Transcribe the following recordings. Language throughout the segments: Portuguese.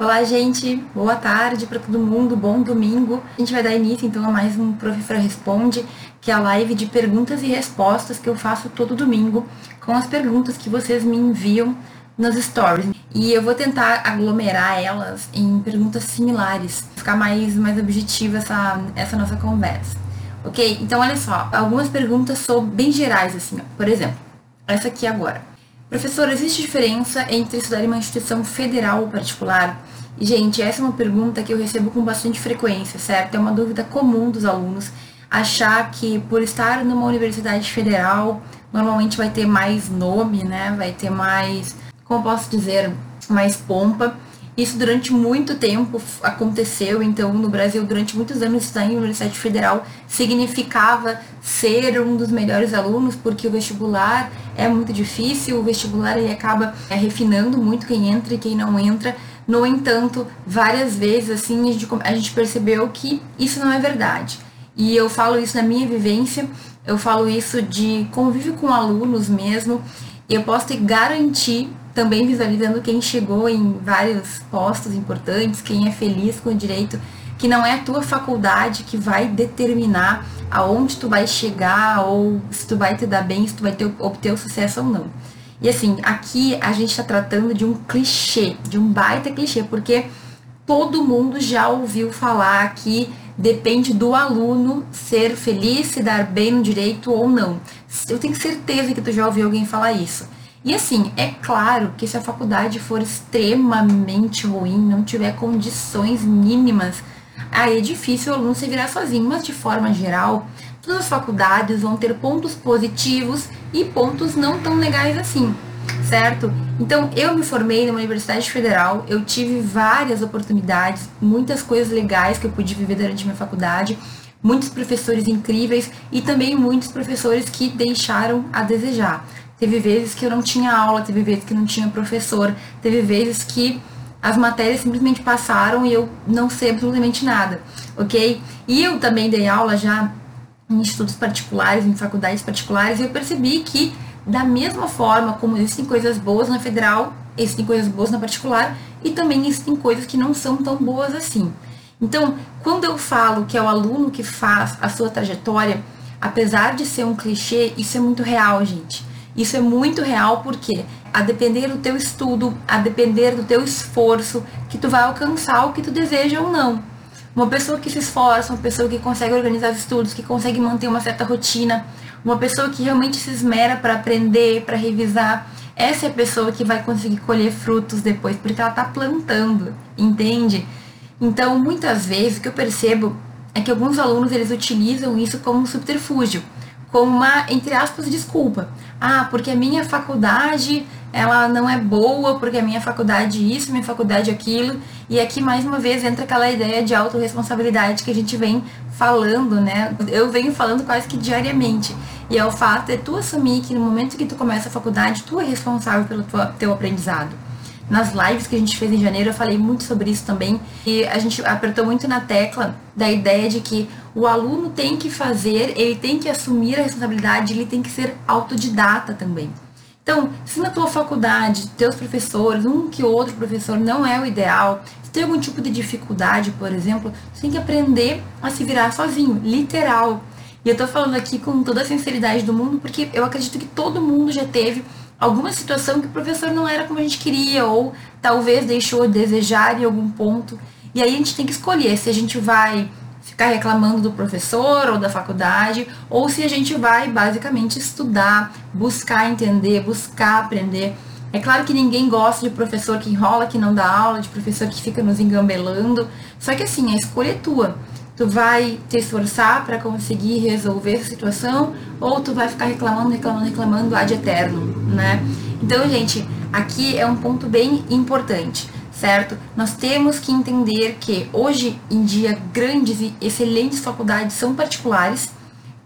Olá, gente. Boa tarde para todo mundo. Bom domingo. A gente vai dar início então a mais um Professora Responde, que é a live de perguntas e respostas que eu faço todo domingo com as perguntas que vocês me enviam nas stories. E eu vou tentar aglomerar elas em perguntas similares, ficar mais mais objetiva essa essa nossa conversa. OK? Então olha só, algumas perguntas são bem gerais assim, ó. por exemplo, essa aqui agora. Professor, existe diferença entre estudar em uma instituição federal ou particular? E, gente, essa é uma pergunta que eu recebo com bastante frequência, certo? É uma dúvida comum dos alunos achar que por estar numa universidade federal, normalmente vai ter mais nome, né? Vai ter mais, como posso dizer, mais pompa. Isso durante muito tempo aconteceu, então no Brasil, durante muitos anos, estar em Universidade Federal significava ser um dos melhores alunos, porque o vestibular é muito difícil, o vestibular ele acaba é, refinando muito quem entra e quem não entra. No entanto, várias vezes assim a gente, a gente percebeu que isso não é verdade. E eu falo isso na minha vivência, eu falo isso de convívio com alunos mesmo, e eu posso te garantir também visualizando quem chegou em vários postos importantes, quem é feliz com o direito, que não é a tua faculdade que vai determinar aonde tu vai chegar ou se tu vai te dar bem, se tu vai ter, obter o sucesso ou não. E assim, aqui a gente está tratando de um clichê, de um baita clichê, porque todo mundo já ouviu falar que depende do aluno ser feliz, se dar bem no direito ou não. Eu tenho certeza que tu já ouviu alguém falar isso. E assim, é claro que se a faculdade for extremamente ruim, não tiver condições mínimas, aí é difícil o aluno se virar sozinho, mas de forma geral, todas as faculdades vão ter pontos positivos e pontos não tão legais assim, certo? Então, eu me formei numa universidade federal, eu tive várias oportunidades, muitas coisas legais que eu pude viver durante minha faculdade, muitos professores incríveis e também muitos professores que deixaram a desejar. Teve vezes que eu não tinha aula, teve vezes que não tinha professor, teve vezes que as matérias simplesmente passaram e eu não sei absolutamente nada, ok? E eu também dei aula já em institutos particulares, em faculdades particulares, e eu percebi que, da mesma forma como existem coisas boas na federal, existem coisas boas na particular, e também existem coisas que não são tão boas assim. Então, quando eu falo que é o aluno que faz a sua trajetória, apesar de ser um clichê, isso é muito real, gente. Isso é muito real porque a depender do teu estudo, a depender do teu esforço, que tu vai alcançar o que tu deseja ou não. Uma pessoa que se esforça, uma pessoa que consegue organizar os estudos, que consegue manter uma certa rotina, uma pessoa que realmente se esmera para aprender, para revisar, essa é a pessoa que vai conseguir colher frutos depois, porque ela está plantando, entende? Então, muitas vezes, o que eu percebo é que alguns alunos eles utilizam isso como um subterfúgio como uma, entre aspas, desculpa. Ah, porque a minha faculdade ela não é boa, porque a minha faculdade isso, minha faculdade aquilo. E aqui, mais uma vez, entra aquela ideia de autorresponsabilidade que a gente vem falando, né? Eu venho falando quase que diariamente. E é o fato de tu assumir que no momento que tu começa a faculdade, tu é responsável pelo teu aprendizado. Nas lives que a gente fez em janeiro, eu falei muito sobre isso também. E a gente apertou muito na tecla da ideia de que o aluno tem que fazer, ele tem que assumir a responsabilidade, ele tem que ser autodidata também. Então, se na tua faculdade, teus professores, um que outro professor não é o ideal, se tem algum tipo de dificuldade, por exemplo, você tem que aprender a se virar sozinho, literal. E eu tô falando aqui com toda a sinceridade do mundo, porque eu acredito que todo mundo já teve alguma situação que o professor não era como a gente queria, ou talvez deixou a desejar em algum ponto. E aí a gente tem que escolher se a gente vai ficar reclamando do professor ou da faculdade, ou se a gente vai basicamente estudar, buscar entender, buscar aprender. É claro que ninguém gosta de professor que enrola, que não dá aula, de professor que fica nos engambelando. Só que assim, a escolha é tua tu vai te esforçar para conseguir resolver essa situação ou tu vai ficar reclamando, reclamando, reclamando ad eterno, né? Então, gente, aqui é um ponto bem importante, certo? Nós temos que entender que hoje em dia grandes e excelentes faculdades são particulares,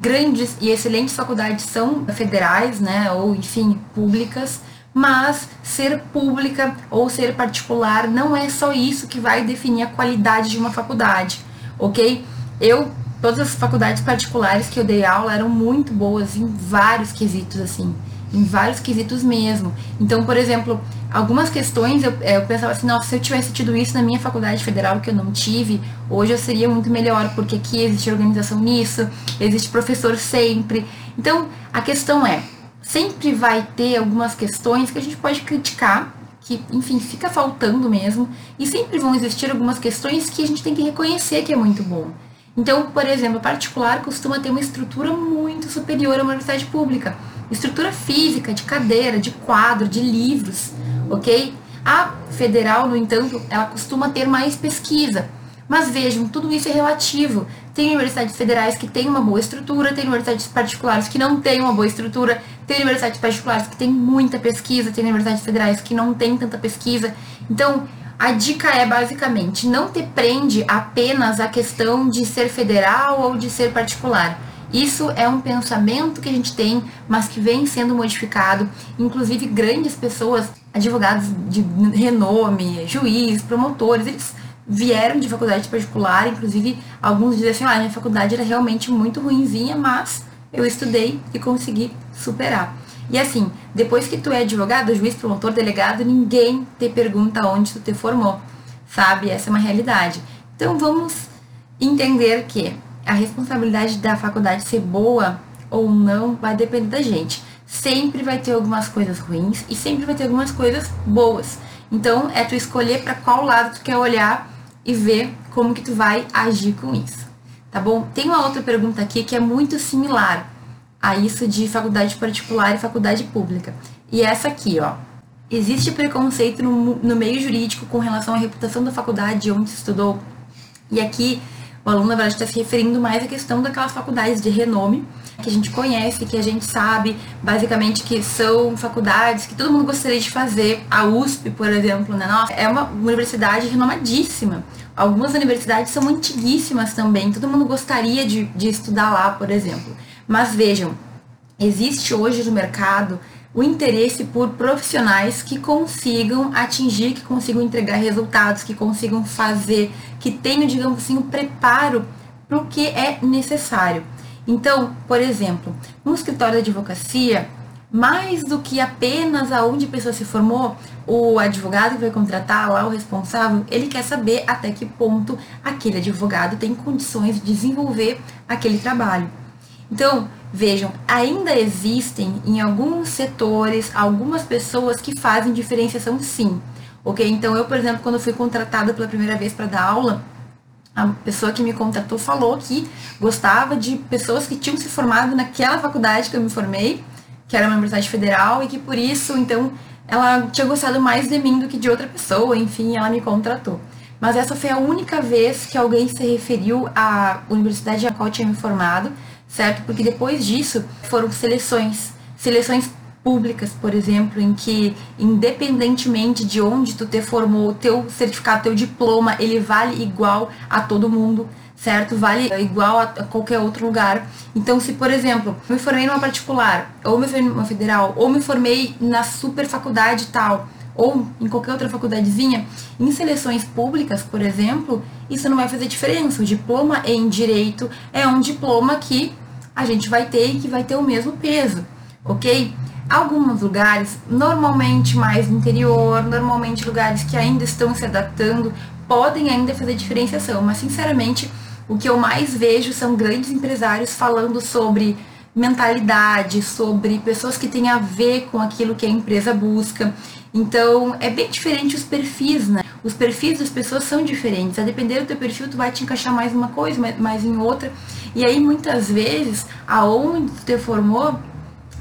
grandes e excelentes faculdades são federais, né, ou enfim, públicas, mas ser pública ou ser particular não é só isso que vai definir a qualidade de uma faculdade ok? Eu, todas as faculdades particulares que eu dei aula eram muito boas em vários quesitos, assim. Em vários quesitos mesmo. Então, por exemplo, algumas questões eu, eu pensava assim, nossa, se eu tivesse tido isso na minha faculdade federal que eu não tive, hoje eu seria muito melhor, porque aqui existe organização nisso, existe professor sempre. Então, a questão é, sempre vai ter algumas questões que a gente pode criticar, que, enfim, fica faltando mesmo, e sempre vão existir algumas questões que a gente tem que reconhecer que é muito bom. Então, por exemplo, particular costuma ter uma estrutura muito superior a uma universidade pública. Estrutura física, de cadeira, de quadro, de livros, ok? A federal, no entanto, ela costuma ter mais pesquisa. Mas vejam, tudo isso é relativo. Tem universidades federais que têm uma boa estrutura, tem universidades particulares que não têm uma boa estrutura, tem universidades particulares que têm muita pesquisa, tem universidades federais que não têm tanta pesquisa. Então, a dica é basicamente não te prende apenas a questão de ser federal ou de ser particular. Isso é um pensamento que a gente tem, mas que vem sendo modificado. Inclusive, grandes pessoas, advogados de renome, juiz, promotores, eles vieram de faculdade particular. Inclusive, alguns dizem assim: ah, minha faculdade era realmente muito ruinzinha, mas eu estudei e consegui superar. E assim, depois que tu é advogado, juiz, promotor, delegado, ninguém te pergunta onde tu te formou, sabe? Essa é uma realidade. Então vamos entender que a responsabilidade da faculdade ser boa ou não vai depender da gente. Sempre vai ter algumas coisas ruins e sempre vai ter algumas coisas boas. Então é tu escolher para qual lado tu quer olhar e ver como que tu vai agir com isso. Tá bom? Tem uma outra pergunta aqui que é muito similar a isso de faculdade particular e faculdade pública. E essa aqui, ó. Existe preconceito no, no meio jurídico com relação à reputação da faculdade onde se estudou? E aqui o aluno, na verdade, está se referindo mais à questão daquelas faculdades de renome que a gente conhece, que a gente sabe, basicamente, que são faculdades que todo mundo gostaria de fazer. A USP, por exemplo, né? Nossa, é uma universidade renomadíssima. Algumas universidades são antiguíssimas também, todo mundo gostaria de, de estudar lá, por exemplo. Mas vejam, existe hoje no mercado o interesse por profissionais que consigam atingir, que consigam entregar resultados, que consigam fazer, que tenham, digamos assim, o preparo para o que é necessário. Então, por exemplo, no escritório de advocacia, mais do que apenas aonde a pessoa se formou, o advogado que vai contratar lá, o responsável, ele quer saber até que ponto aquele advogado tem condições de desenvolver aquele trabalho. Então, vejam, ainda existem em alguns setores algumas pessoas que fazem diferenciação sim. Ok? Então, eu, por exemplo, quando fui contratada pela primeira vez para dar aula, a pessoa que me contratou falou que gostava de pessoas que tinham se formado naquela faculdade que eu me formei, que era uma universidade federal, e que por isso, então, ela tinha gostado mais de mim do que de outra pessoa, enfim, ela me contratou. Mas essa foi a única vez que alguém se referiu à universidade a qual eu tinha me formado, certo? Porque depois disso foram seleções, seleções públicas, por exemplo, em que independentemente de onde tu te formou, teu certificado, teu diploma, ele vale igual a todo mundo, certo? Vale igual a qualquer outro lugar. Então, se por exemplo, me formei numa particular, ou me formei numa federal, ou me formei na super faculdade tal, ou em qualquer outra faculdadezinha, em seleções públicas, por exemplo, isso não vai fazer diferença. O diploma em direito é um diploma que a gente vai ter que vai ter o mesmo peso, ok? Alguns lugares, normalmente mais no interior, normalmente lugares que ainda estão se adaptando, podem ainda fazer diferenciação, mas sinceramente, o que eu mais vejo são grandes empresários falando sobre mentalidade, sobre pessoas que têm a ver com aquilo que a empresa busca. Então, é bem diferente os perfis, né? Os perfis das pessoas são diferentes. A depender do teu perfil, tu vai te encaixar mais em uma coisa, mais em outra. E aí, muitas vezes, aonde tu te formou,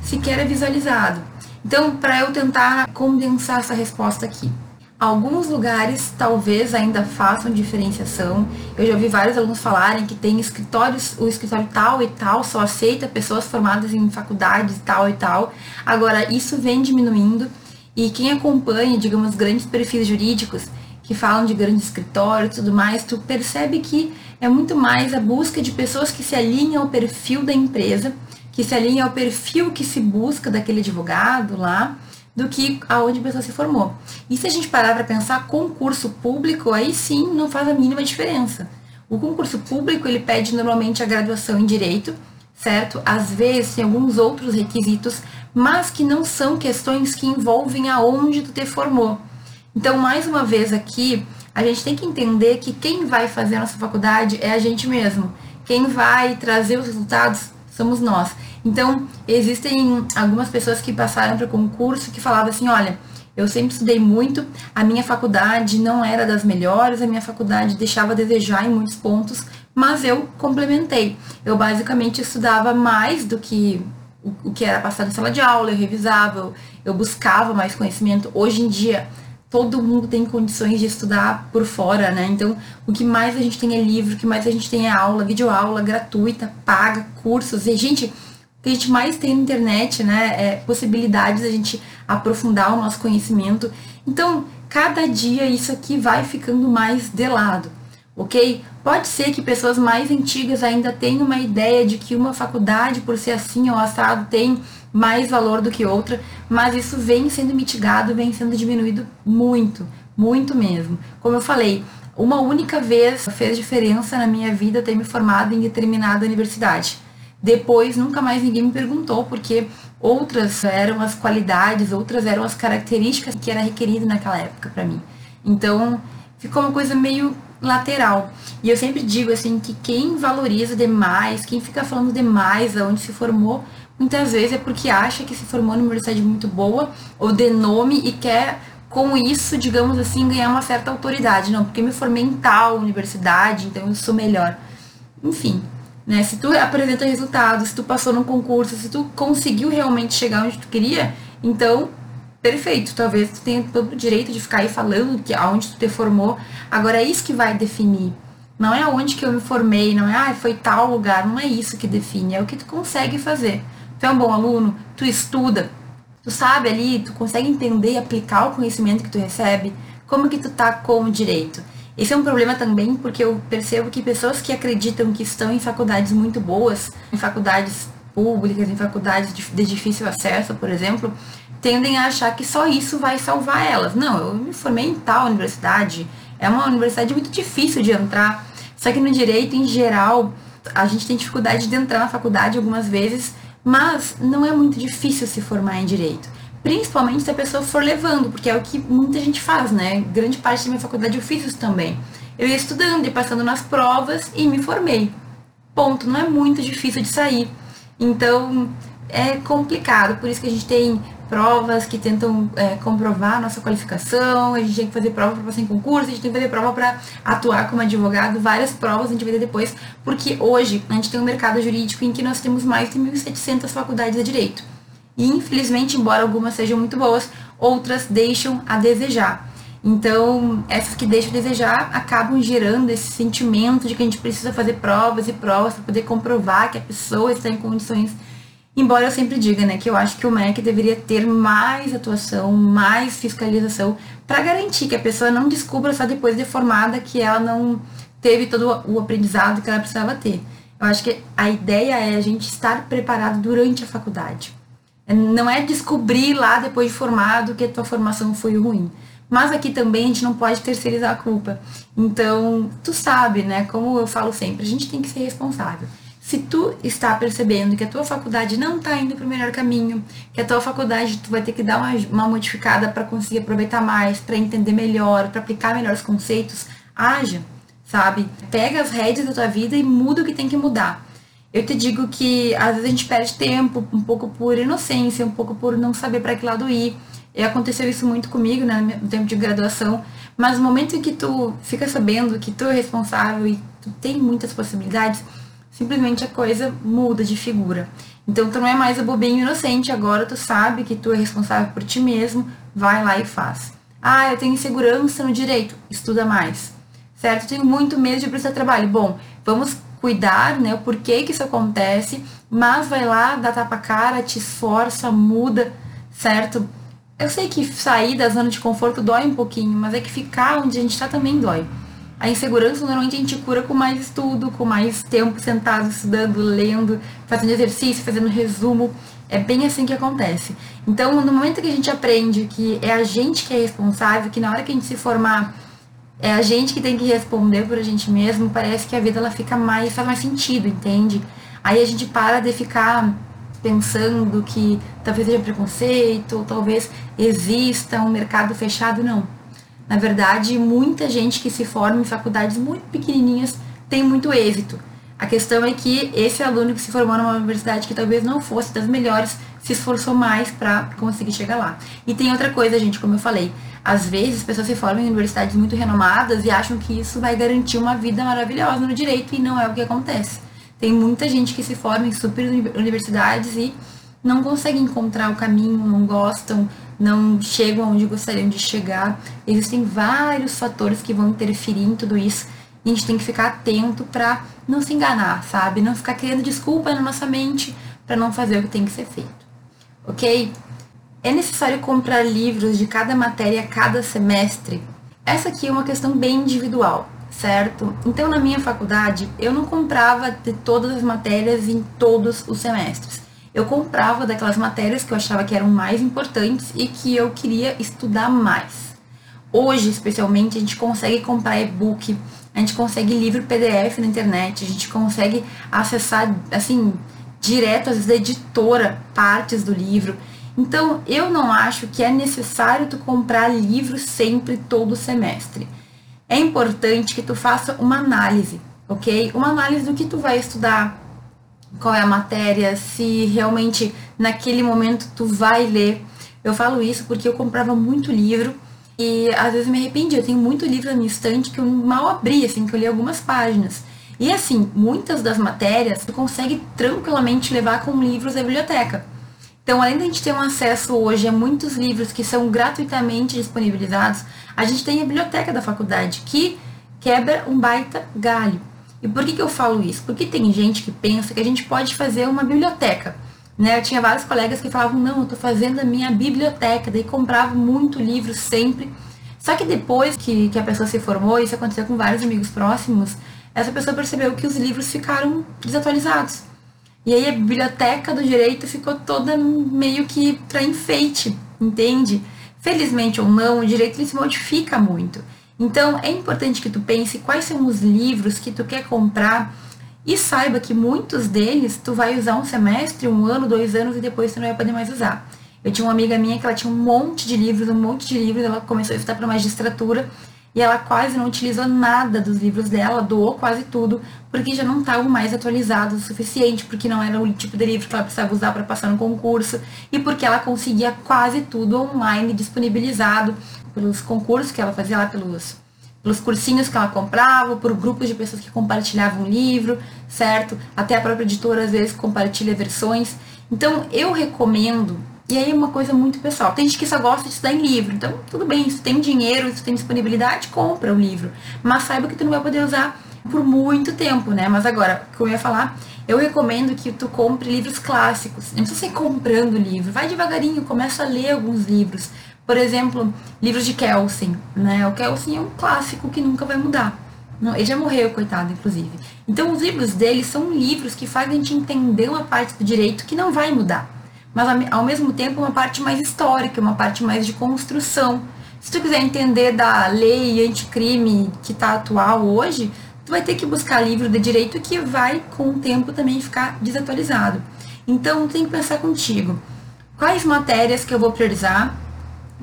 sequer é visualizado. Então, para eu tentar condensar essa resposta aqui. Alguns lugares talvez ainda façam diferenciação. Eu já ouvi vários alunos falarem que tem escritórios, o escritório tal e tal só aceita pessoas formadas em faculdades tal e tal. Agora, isso vem diminuindo e quem acompanha, digamos, grandes perfis jurídicos que falam de grandes escritórios e tudo mais, tu percebe que é muito mais a busca de pessoas que se alinham ao perfil da empresa, que se alinham ao perfil que se busca daquele advogado lá, do que aonde a pessoa se formou. E se a gente parar para pensar concurso público, aí sim não faz a mínima diferença. O concurso público ele pede normalmente a graduação em direito, certo? Às vezes tem alguns outros requisitos, mas que não são questões que envolvem aonde tu te formou. Então, mais uma vez aqui, a gente tem que entender que quem vai fazer a nossa faculdade é a gente mesmo. Quem vai trazer os resultados somos nós. Então, existem algumas pessoas que passaram para o concurso que falavam assim, olha, eu sempre estudei muito, a minha faculdade não era das melhores, a minha faculdade deixava a desejar em muitos pontos, mas eu complementei. Eu basicamente estudava mais do que o, que era passado em sala de aula, eu revisava, eu, eu buscava mais conhecimento. Hoje em dia, todo mundo tem condições de estudar por fora, né? Então, o que mais a gente tem é livro, o que mais a gente tem é aula, videoaula gratuita, paga, cursos. E, gente, que a gente mais tem na internet, né? É possibilidades da gente aprofundar o nosso conhecimento. Então, cada dia isso aqui vai ficando mais de lado, ok? Pode ser que pessoas mais antigas ainda tenham uma ideia de que uma faculdade, por ser assim ou assado, tem mais valor do que outra, mas isso vem sendo mitigado, vem sendo diminuído muito, muito mesmo. Como eu falei, uma única vez fez diferença na minha vida ter me formado em determinada universidade depois, nunca mais ninguém me perguntou, porque outras eram as qualidades, outras eram as características que era requerido naquela época para mim. Então, ficou uma coisa meio lateral. E eu sempre digo assim que quem valoriza demais, quem fica falando demais aonde se formou, muitas vezes é porque acha que se formou numa universidade muito boa ou de nome e quer com isso, digamos assim, ganhar uma certa autoridade. Não, porque me formei em tal universidade, então eu sou melhor. Enfim, né? Se tu apresenta resultados, se tu passou no concurso, se tu conseguiu realmente chegar onde tu queria, então perfeito. Talvez tu tenha todo o direito de ficar aí falando que aonde tu te formou. Agora é isso que vai definir. Não é aonde que eu me formei, não é ah, foi tal lugar, não é isso que define, é o que tu consegue fazer. Tu é um bom aluno, tu estuda, tu sabe ali, tu consegue entender e aplicar o conhecimento que tu recebe, como que tu tá com o direito. Esse é um problema também porque eu percebo que pessoas que acreditam que estão em faculdades muito boas, em faculdades públicas, em faculdades de difícil acesso, por exemplo, tendem a achar que só isso vai salvar elas. Não, eu me formei em tal universidade, é uma universidade muito difícil de entrar. Só que no direito, em geral, a gente tem dificuldade de entrar na faculdade algumas vezes, mas não é muito difícil se formar em direito. Principalmente se a pessoa for levando, porque é o que muita gente faz, né? Grande parte da minha faculdade eu fiz isso também. Eu ia estudando e passando nas provas e me formei. Ponto. Não é muito difícil de sair. Então, é complicado. Por isso que a gente tem provas que tentam é, comprovar nossa qualificação, a gente tem que fazer prova para passar em concurso, a gente tem que fazer prova para atuar como advogado, várias provas a gente vai ter depois, porque hoje a gente tem um mercado jurídico em que nós temos mais de 1.700 faculdades de direito. E infelizmente, embora algumas sejam muito boas, outras deixam a desejar. Então, essas que deixam a desejar acabam gerando esse sentimento de que a gente precisa fazer provas e provas para poder comprovar que a pessoa está em condições. Embora eu sempre diga, né, que eu acho que o MEC deveria ter mais atuação, mais fiscalização, para garantir que a pessoa não descubra só depois de formada que ela não teve todo o aprendizado que ela precisava ter. Eu acho que a ideia é a gente estar preparado durante a faculdade. Não é descobrir lá depois de formado que a tua formação foi ruim. Mas aqui também a gente não pode terceirizar a culpa. Então, tu sabe, né? Como eu falo sempre, a gente tem que ser responsável. Se tu está percebendo que a tua faculdade não está indo para o melhor caminho, que a tua faculdade tu vai ter que dar uma, uma modificada para conseguir aproveitar mais, para entender melhor, para aplicar melhor os conceitos, haja, sabe? Pega as rédeas da tua vida e muda o que tem que mudar. Eu te digo que às vezes a gente perde tempo, um pouco por inocência, um pouco por não saber para que lado ir. E aconteceu isso muito comigo, né, no tempo de graduação. Mas no momento em que tu fica sabendo que tu é responsável e tu tem muitas possibilidades, simplesmente a coisa muda de figura. Então tu não é mais a bobinho inocente, agora tu sabe que tu é responsável por ti mesmo, vai lá e faz. Ah, eu tenho insegurança no direito, estuda mais. Certo? Tenho muito medo de prestar trabalho. Bom, vamos cuidar, né, o porquê que isso acontece, mas vai lá, dá tapa cara, te esforça, muda, certo? Eu sei que sair da zona de conforto dói um pouquinho, mas é que ficar onde a gente está também dói. A insegurança normalmente a gente cura com mais estudo, com mais tempo sentado estudando, lendo, fazendo exercício, fazendo resumo. É bem assim que acontece. Então, no momento que a gente aprende que é a gente que é responsável, que na hora que a gente se formar é a gente que tem que responder por a gente mesmo, parece que a vida ela fica mais, faz mais sentido, entende? Aí a gente para de ficar pensando que talvez seja preconceito, ou talvez exista um mercado fechado, não. Na verdade, muita gente que se forma em faculdades muito pequenininhas tem muito êxito. A questão é que esse aluno que se formou numa universidade que talvez não fosse das melhores, se esforçou mais para conseguir chegar lá. E tem outra coisa, gente, como eu falei, às vezes as pessoas se formam em universidades muito renomadas e acham que isso vai garantir uma vida maravilhosa no direito e não é o que acontece. Tem muita gente que se forma em super universidades e não consegue encontrar o caminho, não gostam, não chegam onde gostariam de chegar. Existem vários fatores que vão interferir em tudo isso e a gente tem que ficar atento para não se enganar, sabe? Não ficar criando desculpa na nossa mente para não fazer o que tem que ser feito. Ok? É necessário comprar livros de cada matéria cada semestre? Essa aqui é uma questão bem individual, certo? Então, na minha faculdade, eu não comprava de todas as matérias em todos os semestres. Eu comprava daquelas matérias que eu achava que eram mais importantes e que eu queria estudar mais. Hoje, especialmente, a gente consegue comprar e-book, a gente consegue livro PDF na internet, a gente consegue acessar, assim, direto, às vezes, da editora, partes do livro. Então, eu não acho que é necessário tu comprar livro sempre todo semestre. É importante que tu faça uma análise, ok? Uma análise do que tu vai estudar, qual é a matéria, se realmente naquele momento tu vai ler. Eu falo isso porque eu comprava muito livro e às vezes me arrependi. Eu tenho muito livro na minha estante que eu mal abri, assim, que eu li algumas páginas. E assim, muitas das matérias tu consegue tranquilamente levar com livros da biblioteca. Então, além de a gente ter um acesso hoje a muitos livros que são gratuitamente disponibilizados, a gente tem a biblioteca da faculdade, que quebra um baita galho. E por que, que eu falo isso? Porque tem gente que pensa que a gente pode fazer uma biblioteca. Né? Eu tinha vários colegas que falavam, não, eu estou fazendo a minha biblioteca, daí comprava muito livro sempre. Só que depois que, que a pessoa se formou, isso aconteceu com vários amigos próximos, essa pessoa percebeu que os livros ficaram desatualizados. E aí a biblioteca do direito ficou toda meio que para enfeite, entende? Felizmente ou não, o direito ele se modifica muito. Então é importante que tu pense quais são os livros que tu quer comprar e saiba que muitos deles tu vai usar um semestre, um ano, dois anos e depois tu não vai poder mais usar. Eu tinha uma amiga minha que ela tinha um monte de livros, um monte de livros, ela começou a estudar para magistratura e ela quase não utilizou nada dos livros dela, doou quase tudo, porque já não estavam mais atualizados o suficiente, porque não era o tipo de livro que ela precisava usar para passar no concurso, e porque ela conseguia quase tudo online disponibilizado pelos concursos que ela fazia lá, pelos, pelos cursinhos que ela comprava, por grupos de pessoas que compartilhavam o livro, certo? Até a própria editora às vezes compartilha versões. Então eu recomendo e aí é uma coisa muito pessoal. Tem gente que só gosta de estudar em livro. Então, tudo bem, se tem dinheiro, se tem disponibilidade, compra o livro. Mas saiba que tu não vai poder usar por muito tempo, né? Mas agora, o que eu ia falar, eu recomendo que tu compre livros clássicos. Não precisa sair comprando livro. Vai devagarinho, começa a ler alguns livros. Por exemplo, livros de Kelsen, né? O Kelsen é um clássico que nunca vai mudar. Ele já morreu, coitado, inclusive. Então, os livros dele são livros que fazem gente entender uma parte do direito que não vai mudar mas ao mesmo tempo uma parte mais histórica, uma parte mais de construção. Se tu quiser entender da lei anticrime que está atual hoje, tu vai ter que buscar livro de direito que vai com o tempo também ficar desatualizado. Então tem que pensar contigo. Quais matérias que eu vou priorizar?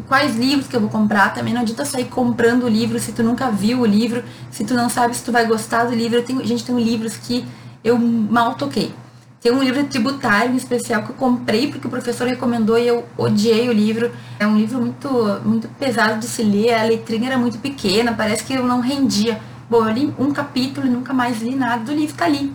Quais livros que eu vou comprar? Também não adianta sair comprando o livro se tu nunca viu o livro, se tu não sabe se tu vai gostar do livro. Tenho, gente, tem livros que eu mal toquei. Tem um livro tributário em especial que eu comprei porque o professor recomendou e eu odiei o livro. É um livro muito, muito pesado de se ler, a letrinha era muito pequena, parece que eu não rendia. Bom, eu li um capítulo e nunca mais li nada do livro, tá ali,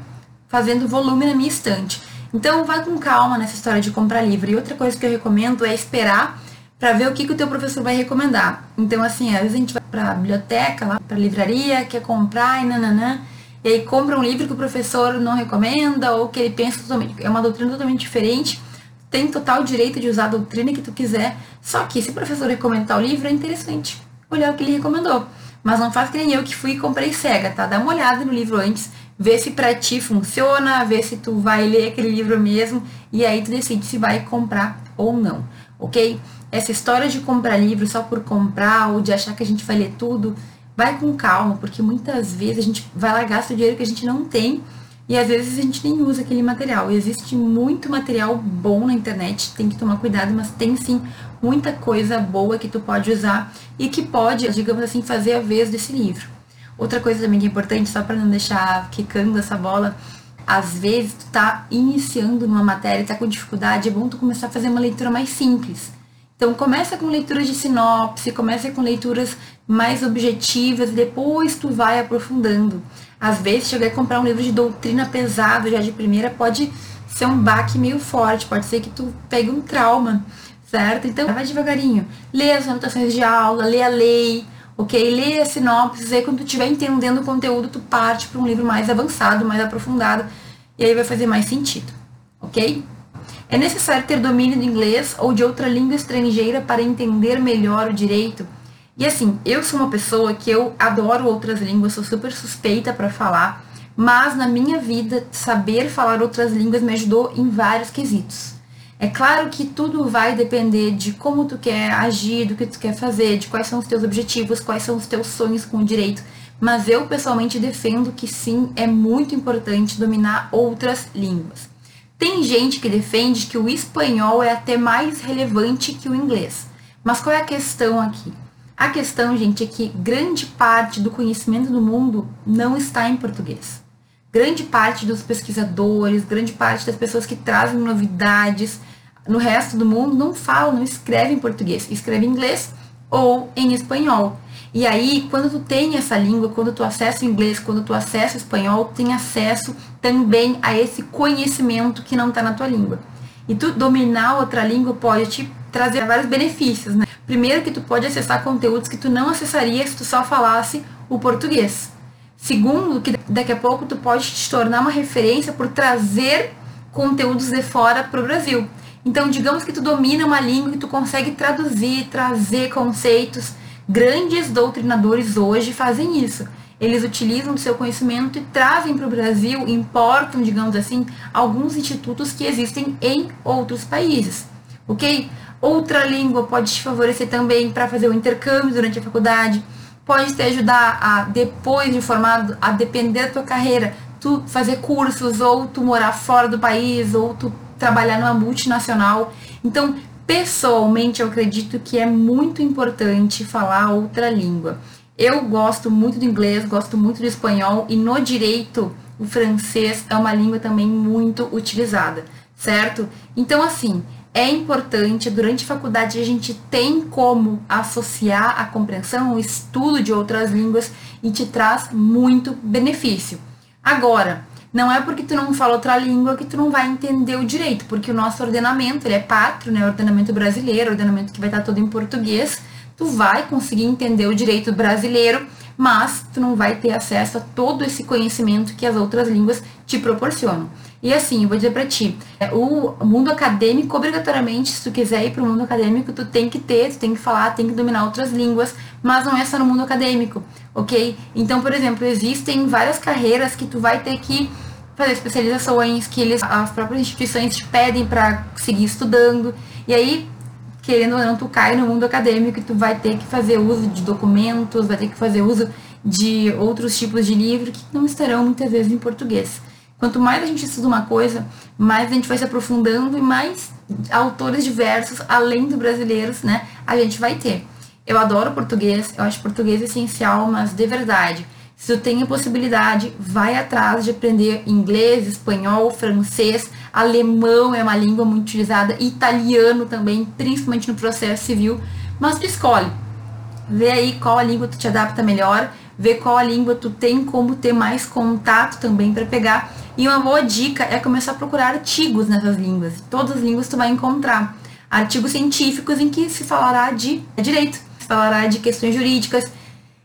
fazendo volume na minha estante. Então, vai com calma nessa história de comprar livro. E outra coisa que eu recomendo é esperar para ver o que, que o teu professor vai recomendar. Então, assim, às vezes a gente vai para a biblioteca, lá para a livraria, quer comprar e nananã e aí compra um livro que o professor não recomenda ou que ele pensa totalmente, é uma doutrina totalmente diferente, tem total direito de usar a doutrina que tu quiser, só que se o professor recomendar o livro, é interessante olhar o que ele recomendou. Mas não faz que nem eu que fui e comprei cega, tá? Dá uma olhada no livro antes, vê se pra ti funciona, vê se tu vai ler aquele livro mesmo, e aí tu decide se vai comprar ou não, ok? Essa história de comprar livro só por comprar ou de achar que a gente vai ler tudo, vai com calma, porque muitas vezes a gente vai lá gastar o dinheiro que a gente não tem e às vezes a gente nem usa aquele material. E existe muito material bom na internet, tem que tomar cuidado, mas tem sim muita coisa boa que tu pode usar e que pode, digamos assim, fazer a vez desse livro. Outra coisa também que é importante, só para não deixar quicando essa bola, às vezes tu tá iniciando numa matéria, tá com dificuldade, é bom tu começar a fazer uma leitura mais simples. Então começa com leituras de sinopse, começa com leituras mais objetivas, depois tu vai aprofundando. Às vezes chegar a comprar um livro de doutrina pesado já de primeira pode ser um baque meio forte, pode ser que tu pegue um trauma certo? Então, vai devagarinho. Lê as anotações de aula, lê a lei, ok? Lê a sinopse, aí quando tu estiver entendendo o conteúdo, tu parte para um livro mais avançado, mais aprofundado, e aí vai fazer mais sentido, ok? É necessário ter domínio do inglês ou de outra língua estrangeira para entender melhor o direito? E assim, eu sou uma pessoa que eu adoro outras línguas, sou super suspeita para falar, mas na minha vida, saber falar outras línguas me ajudou em vários quesitos. É claro que tudo vai depender de como tu quer agir, do que tu quer fazer, de quais são os teus objetivos, quais são os teus sonhos com o direito. Mas eu pessoalmente defendo que sim, é muito importante dominar outras línguas. Tem gente que defende que o espanhol é até mais relevante que o inglês. Mas qual é a questão aqui? A questão, gente, é que grande parte do conhecimento do mundo não está em português. Grande parte dos pesquisadores, grande parte das pessoas que trazem novidades, no resto do mundo não falam, não escrevem em português, escreve em inglês ou em espanhol. E aí, quando tu tem essa língua, quando tu acessa o inglês, quando tu acessa o espanhol, tu tem acesso também a esse conhecimento que não está na tua língua. E tu dominar outra língua pode te trazer vários benefícios, né? Primeiro que tu pode acessar conteúdos que tu não acessaria se tu só falasse o português. Segundo, que daqui a pouco tu pode te tornar uma referência por trazer conteúdos de fora para o Brasil. Então, digamos que tu domina uma língua que tu consegue traduzir, trazer conceitos. Grandes doutrinadores hoje fazem isso. Eles utilizam o seu conhecimento e trazem para o Brasil, importam, digamos assim, alguns institutos que existem em outros países. Ok? Outra língua pode te favorecer também para fazer o intercâmbio durante a faculdade, pode te ajudar a, depois de formado, a depender da tua carreira, tu fazer cursos, ou tu morar fora do país, ou tu trabalhar numa multinacional. Então, pessoalmente, eu acredito que é muito importante falar outra língua. Eu gosto muito do inglês, gosto muito do espanhol e no direito o francês é uma língua também muito utilizada, certo? Então, assim, é importante, durante a faculdade a gente tem como associar a compreensão, o estudo de outras línguas e te traz muito benefício. Agora, não é porque tu não fala outra língua que tu não vai entender o direito, porque o nosso ordenamento, ele é pátrio, né? Ordenamento brasileiro, ordenamento que vai estar todo em português. Tu vai conseguir entender o direito brasileiro, mas tu não vai ter acesso a todo esse conhecimento que as outras línguas te proporcionam. E assim, eu vou dizer para ti, é, o mundo acadêmico, obrigatoriamente, se tu quiser ir para o mundo acadêmico, tu tem que ter, tu tem que falar, tem que dominar outras línguas, mas não é só no mundo acadêmico, ok? Então, por exemplo, existem várias carreiras que tu vai ter que fazer especializações que eles, as próprias instituições te pedem para seguir estudando. E aí, querendo ou não, tu cai no mundo acadêmico e tu vai ter que fazer uso de documentos, vai ter que fazer uso de outros tipos de livro que não estarão muitas vezes em português. Quanto mais a gente estuda uma coisa, mais a gente vai se aprofundando e mais autores diversos, além dos brasileiros, né, a gente vai ter. Eu adoro português, eu acho português essencial, mas de verdade, se tu tem a possibilidade, vai atrás de aprender inglês, espanhol, francês, alemão é uma língua muito utilizada, italiano também, principalmente no processo civil, mas escolhe. Vê aí qual a língua tu te adapta melhor, vê qual a língua tu tem como ter mais contato também para pegar. E uma boa dica é começar a procurar artigos nessas línguas. Todas as línguas tu vai encontrar artigos científicos em que se falará de direito, se falará de questões jurídicas,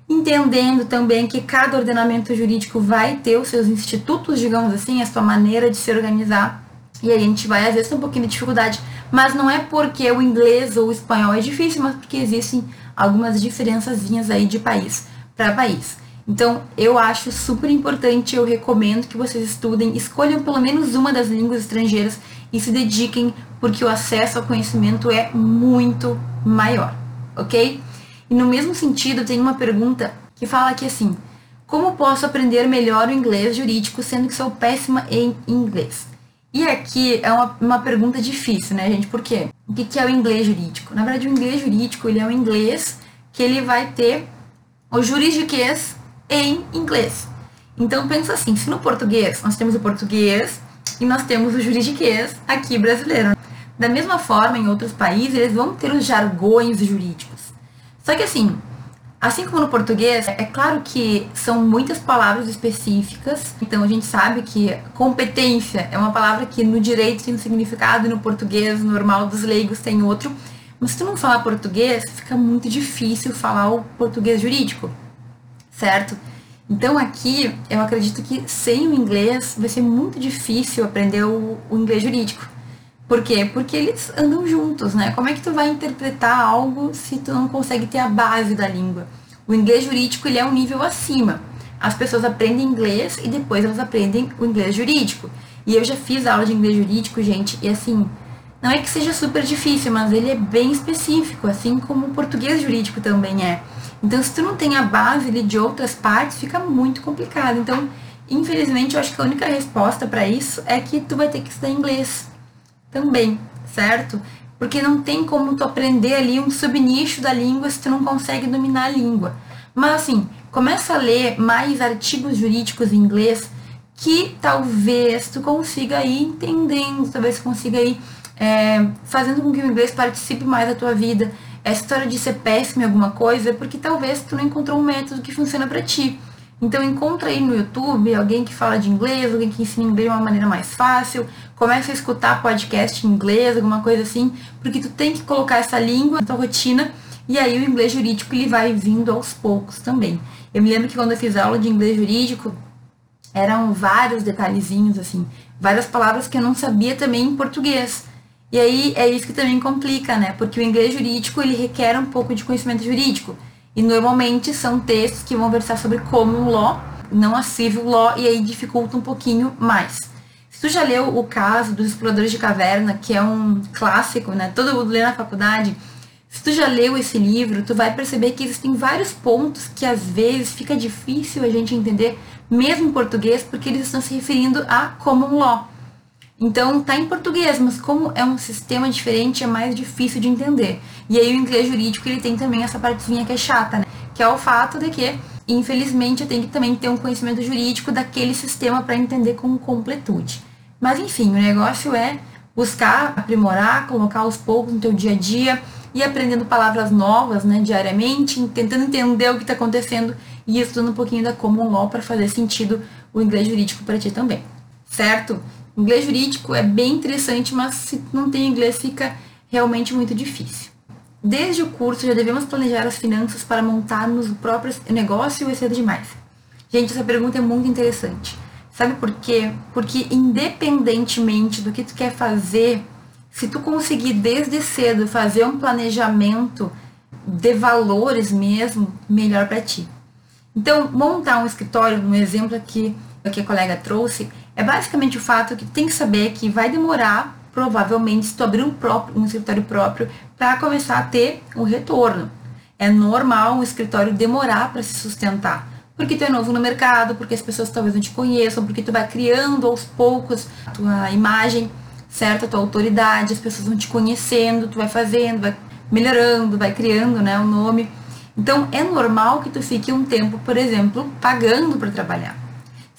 entendendo também que cada ordenamento jurídico vai ter os seus institutos, digamos assim, a sua maneira de se organizar. E a gente vai, às vezes, ter um pouquinho de dificuldade, mas não é porque o inglês ou o espanhol é difícil, mas porque existem algumas diferençazinhas aí de país para país. Então, eu acho super importante, eu recomendo que vocês estudem, escolham pelo menos uma das línguas estrangeiras e se dediquem, porque o acesso ao conhecimento é muito maior, ok? E no mesmo sentido, tem uma pergunta que fala que assim, Como posso aprender melhor o inglês jurídico, sendo que sou péssima em inglês? E aqui é uma, uma pergunta difícil, né, gente? Por quê? O que, que é o inglês jurídico? Na verdade, o inglês jurídico ele é um inglês que ele vai ter o juridiquês em inglês. Então pensa assim, se no português nós temos o português e nós temos o juridiquês aqui brasileiro. Da mesma forma, em outros países, eles vão ter os jargões jurídicos. Só que assim, Assim como no português, é claro que são muitas palavras específicas, então a gente sabe que competência é uma palavra que no direito tem um significado e no português normal dos leigos tem outro. Mas se tu não falar português, fica muito difícil falar o português jurídico, certo? Então aqui eu acredito que sem o inglês vai ser muito difícil aprender o, o inglês jurídico. Por quê? Porque eles andam juntos, né? Como é que tu vai interpretar algo se tu não consegue ter a base da língua? O inglês jurídico ele é um nível acima. As pessoas aprendem inglês e depois elas aprendem o inglês jurídico. E eu já fiz aula de inglês jurídico, gente, e assim, não é que seja super difícil, mas ele é bem específico, assim como o português jurídico também é. Então, se tu não tem a base ali de outras partes, fica muito complicado. Então, infelizmente, eu acho que a única resposta para isso é que tu vai ter que estudar inglês também, certo? Porque não tem como tu aprender ali um subnicho da língua se tu não consegue dominar a língua. Mas assim, começa a ler mais artigos jurídicos em inglês que talvez tu consiga ir entendendo, talvez consiga ir é, fazendo com que o inglês participe mais da tua vida. Essa história de ser péssimo em alguma coisa é porque talvez tu não encontrou um método que funciona para ti. Então encontra aí no YouTube alguém que fala de inglês, alguém que ensina inglês de uma maneira mais fácil, começa a escutar podcast em inglês, alguma coisa assim, porque tu tem que colocar essa língua na tua rotina e aí o inglês jurídico ele vai vindo aos poucos também. Eu me lembro que quando eu fiz aula de inglês jurídico, eram vários detalhezinhos assim, várias palavras que eu não sabia também em português. E aí é isso que também complica, né? Porque o inglês jurídico ele requer um pouco de conhecimento jurídico. E normalmente são textos que vão versar sobre common law, não a civil law, e aí dificulta um pouquinho mais. Se tu já leu o caso dos exploradores de caverna, que é um clássico, né? Todo mundo lê na faculdade. Se tu já leu esse livro, tu vai perceber que existem vários pontos que às vezes fica difícil a gente entender, mesmo em português, porque eles estão se referindo a common law. Então tá em português, mas como é um sistema diferente, é mais difícil de entender. E aí o inglês jurídico ele tem também essa partezinha que é chata, né? Que é o fato de que, infelizmente, eu tenho que também ter um conhecimento jurídico daquele sistema para entender com completude. Mas enfim, o negócio é buscar aprimorar, colocar aos poucos no teu dia a dia e aprendendo palavras novas, né, diariamente, tentando entender o que está acontecendo e estudando um pouquinho da common law para fazer sentido o inglês jurídico para ti também, certo? Inglês jurídico é bem interessante, mas se não tem inglês fica realmente muito difícil. Desde o curso já devemos planejar as finanças para montarmos o próprio negócio ou é cedo demais? Gente, essa pergunta é muito interessante. Sabe por quê? Porque independentemente do que tu quer fazer, se tu conseguir desde cedo fazer um planejamento de valores mesmo, melhor para ti. Então, montar um escritório, um exemplo aqui que a colega trouxe, é basicamente o fato que tu tem que saber que vai demorar, provavelmente, se tu abrir um, próprio, um escritório próprio, para começar a ter um retorno. É normal um escritório demorar para se sustentar. Porque tu é novo no mercado, porque as pessoas talvez não te conheçam, porque tu vai criando aos poucos a tua imagem, certo? A tua autoridade, as pessoas vão te conhecendo, tu vai fazendo, vai melhorando, vai criando né, o nome. Então é normal que tu fique um tempo, por exemplo, pagando para trabalhar.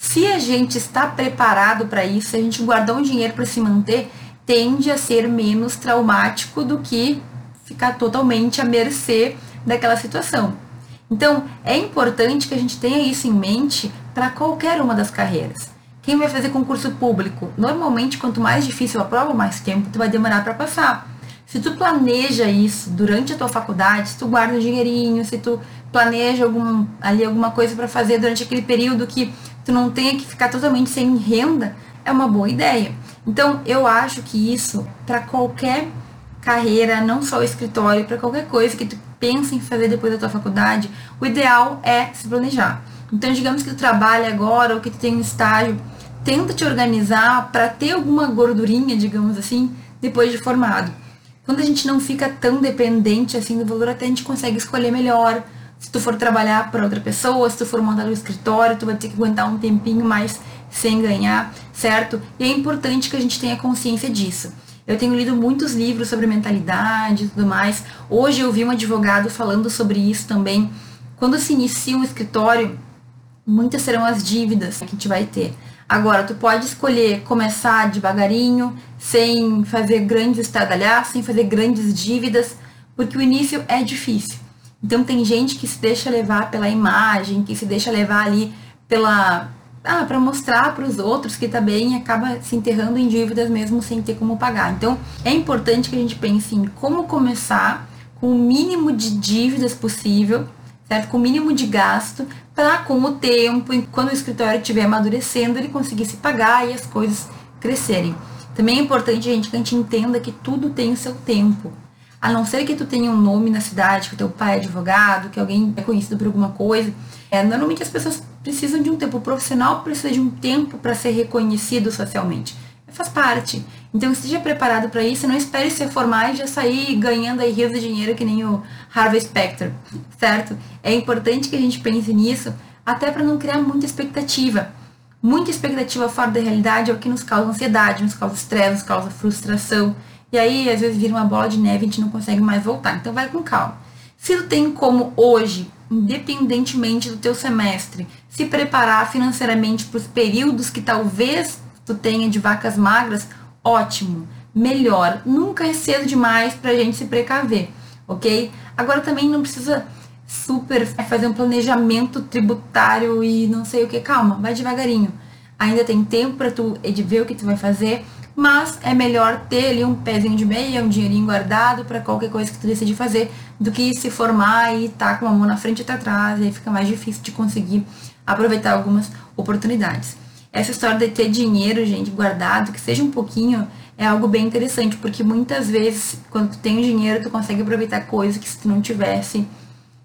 Se a gente está preparado para isso, se a gente guardar um dinheiro para se manter, tende a ser menos traumático do que ficar totalmente à mercê daquela situação. Então, é importante que a gente tenha isso em mente para qualquer uma das carreiras. Quem vai fazer concurso público? Normalmente, quanto mais difícil a prova, mais tempo tu vai demorar para passar. Se tu planeja isso durante a tua faculdade, se tu guarda um dinheirinho, se tu planeja algum, ali alguma coisa para fazer durante aquele período que tu não tenha que ficar totalmente sem renda, é uma boa ideia. Então, eu acho que isso, para qualquer carreira, não só o escritório, para qualquer coisa que tu pense em fazer depois da tua faculdade, o ideal é se planejar. Então, digamos que tu trabalha agora ou que tu tem um estágio, tenta te organizar para ter alguma gordurinha, digamos assim, depois de formado. Quando a gente não fica tão dependente assim do valor, até a gente consegue escolher melhor, Se tu for trabalhar para outra pessoa, se tu for montar um escritório, tu vai ter que aguentar um tempinho mais sem ganhar, certo? E é importante que a gente tenha consciência disso. Eu tenho lido muitos livros sobre mentalidade e tudo mais. Hoje eu vi um advogado falando sobre isso também. Quando se inicia um escritório, muitas serão as dívidas que a gente vai ter. Agora, tu pode escolher começar devagarinho, sem fazer grandes estradalhaços, sem fazer grandes dívidas, porque o início é difícil. Então tem gente que se deixa levar pela imagem, que se deixa levar ali pela ah, para mostrar para os outros que tá bem e acaba se enterrando em dívidas mesmo sem ter como pagar. Então é importante que a gente pense em como começar com o mínimo de dívidas possível, certo? Com o mínimo de gasto, para com o tempo, quando o escritório estiver amadurecendo, ele conseguir se pagar e as coisas crescerem. Também é importante, gente, que a gente entenda que tudo tem o seu tempo. A não ser que tu tenha um nome na cidade, que o teu pai é advogado, que alguém é conhecido por alguma coisa. É, normalmente as pessoas precisam de um tempo. O profissional precisa de um tempo para ser reconhecido socialmente. Faz parte. Então esteja preparado para isso. Não espere se formar e já sair ganhando aí rios de dinheiro que nem o Harvey Specter, certo? É importante que a gente pense nisso, até para não criar muita expectativa. Muita expectativa fora da realidade é o que nos causa ansiedade, nos causa estresse, nos causa frustração. E aí, às vezes, vira uma bola de neve e a gente não consegue mais voltar. Então, vai com calma. Se tu tem como hoje, independentemente do teu semestre, se preparar financeiramente para os períodos que talvez tu tenha de vacas magras, ótimo, melhor. Nunca é cedo demais para a gente se precaver, ok? Agora também não precisa super fazer um planejamento tributário e não sei o que. Calma, vai devagarinho. Ainda tem tempo para tu ver o que tu vai fazer mas é melhor ter ali um pezinho de meia, um dinheirinho guardado para qualquer coisa que tu decide fazer, do que se formar e tá com uma mão na frente e tá atrás, e aí fica mais difícil de conseguir aproveitar algumas oportunidades. Essa história de ter dinheiro, gente, guardado, que seja um pouquinho, é algo bem interessante, porque muitas vezes, quando tu tem dinheiro, tu consegue aproveitar coisas que se tu não tivesse,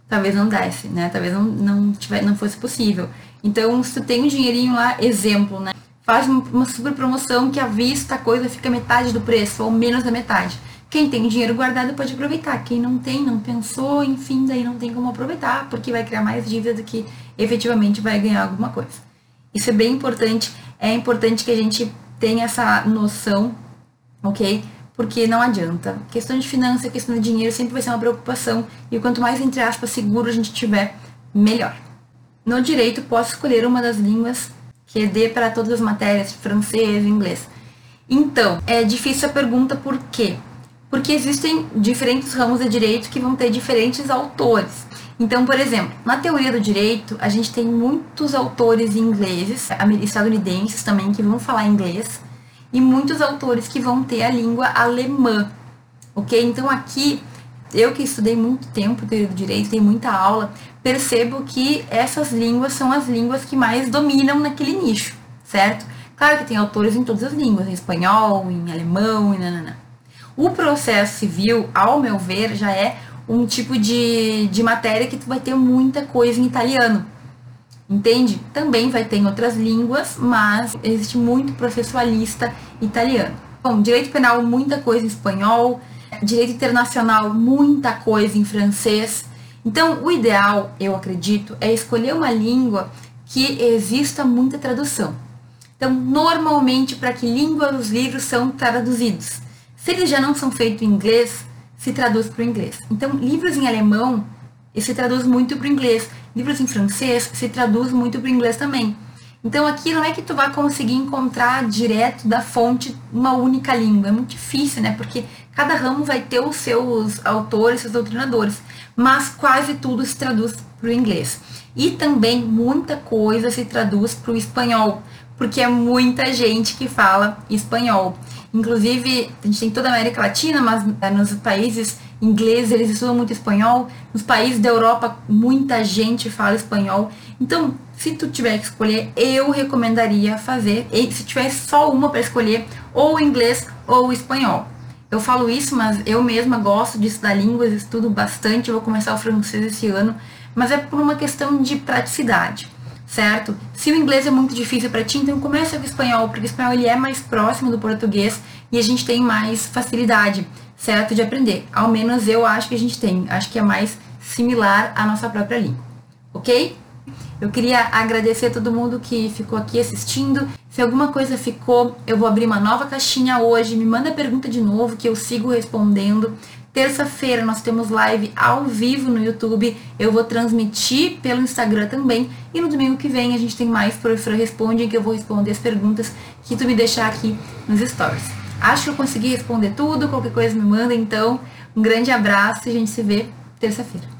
talvez não desse, né? Talvez não, não, tiver, não fosse possível. Então, se tu tem um dinheirinho lá, exemplo, né? Faz uma super promoção que à vista a coisa fica metade do preço ou menos da metade. Quem tem dinheiro guardado pode aproveitar. Quem não tem, não pensou, enfim, daí não tem como aproveitar, porque vai criar mais dívida do que efetivamente vai ganhar alguma coisa. Isso é bem importante. É importante que a gente tenha essa noção, ok? Porque não adianta. Questão de finança, questão de dinheiro sempre vai ser uma preocupação. E quanto mais, entre aspas, seguro a gente tiver, melhor. No direito, posso escolher uma das línguas que dê para todas as matérias, francês, inglês. Então, é difícil a pergunta por quê? Porque existem diferentes ramos de direito que vão ter diferentes autores. Então, por exemplo, na teoria do direito, a gente tem muitos autores ingleses, estadunidenses também, que vão falar inglês, e muitos autores que vão ter a língua alemã. Ok? Então, aqui, eu que estudei muito tempo teoria do direito, tenho muita aula, percebo que essas línguas são as línguas que mais dominam naquele nicho, certo? Claro que tem autores em todas as línguas, em espanhol, em alemão e nanana. O processo civil, ao meu ver, já é um tipo de, de matéria que tu vai ter muita coisa em italiano. Entende? Também vai ter em outras línguas, mas existe muito processualista italiano. Bom, direito penal, muita coisa em espanhol, direito internacional, muita coisa em francês. Então, o ideal, eu acredito, é escolher uma língua que exista muita tradução. Então, normalmente, para que língua os livros são traduzidos? Se eles já não são feitos em inglês, se traduz para o inglês. Então, livros em alemão se traduz muito para o inglês. Livros em francês se traduz muito para o inglês também. Então aqui não é que tu vai conseguir encontrar direto da fonte uma única língua. É muito difícil, né? Porque cada ramo vai ter os seus autores, seus doutrinadores. Mas quase tudo se traduz para o inglês. E também muita coisa se traduz para o espanhol, porque é muita gente que fala espanhol. Inclusive, a gente tem toda a América Latina, mas é, nos países ingleses eles estudam muito espanhol. Nos países da Europa, muita gente fala espanhol. Então, se tu tiver que escolher, eu recomendaria fazer, se tivesse só uma para escolher, ou inglês ou espanhol. Eu falo isso, mas eu mesma gosto de estudar línguas, estudo bastante, vou começar o francês esse ano, mas é por uma questão de praticidade, certo? Se o inglês é muito difícil para ti, então comece com o espanhol, porque o espanhol ele é mais próximo do português e a gente tem mais facilidade, certo, de aprender. Ao menos eu acho que a gente tem, acho que é mais similar à nossa própria língua, ok? Eu queria agradecer a todo mundo que ficou aqui assistindo. Se alguma coisa ficou, eu vou abrir uma nova caixinha hoje. Me manda pergunta de novo que eu sigo respondendo. Terça-feira nós temos live ao vivo no YouTube. Eu vou transmitir pelo Instagram também. E no domingo que vem a gente tem mais Professora Responde, em que eu vou responder as perguntas que tu me deixar aqui nos stories. Acho que eu consegui responder tudo. Qualquer coisa me manda, então. Um grande abraço e a gente se vê terça-feira.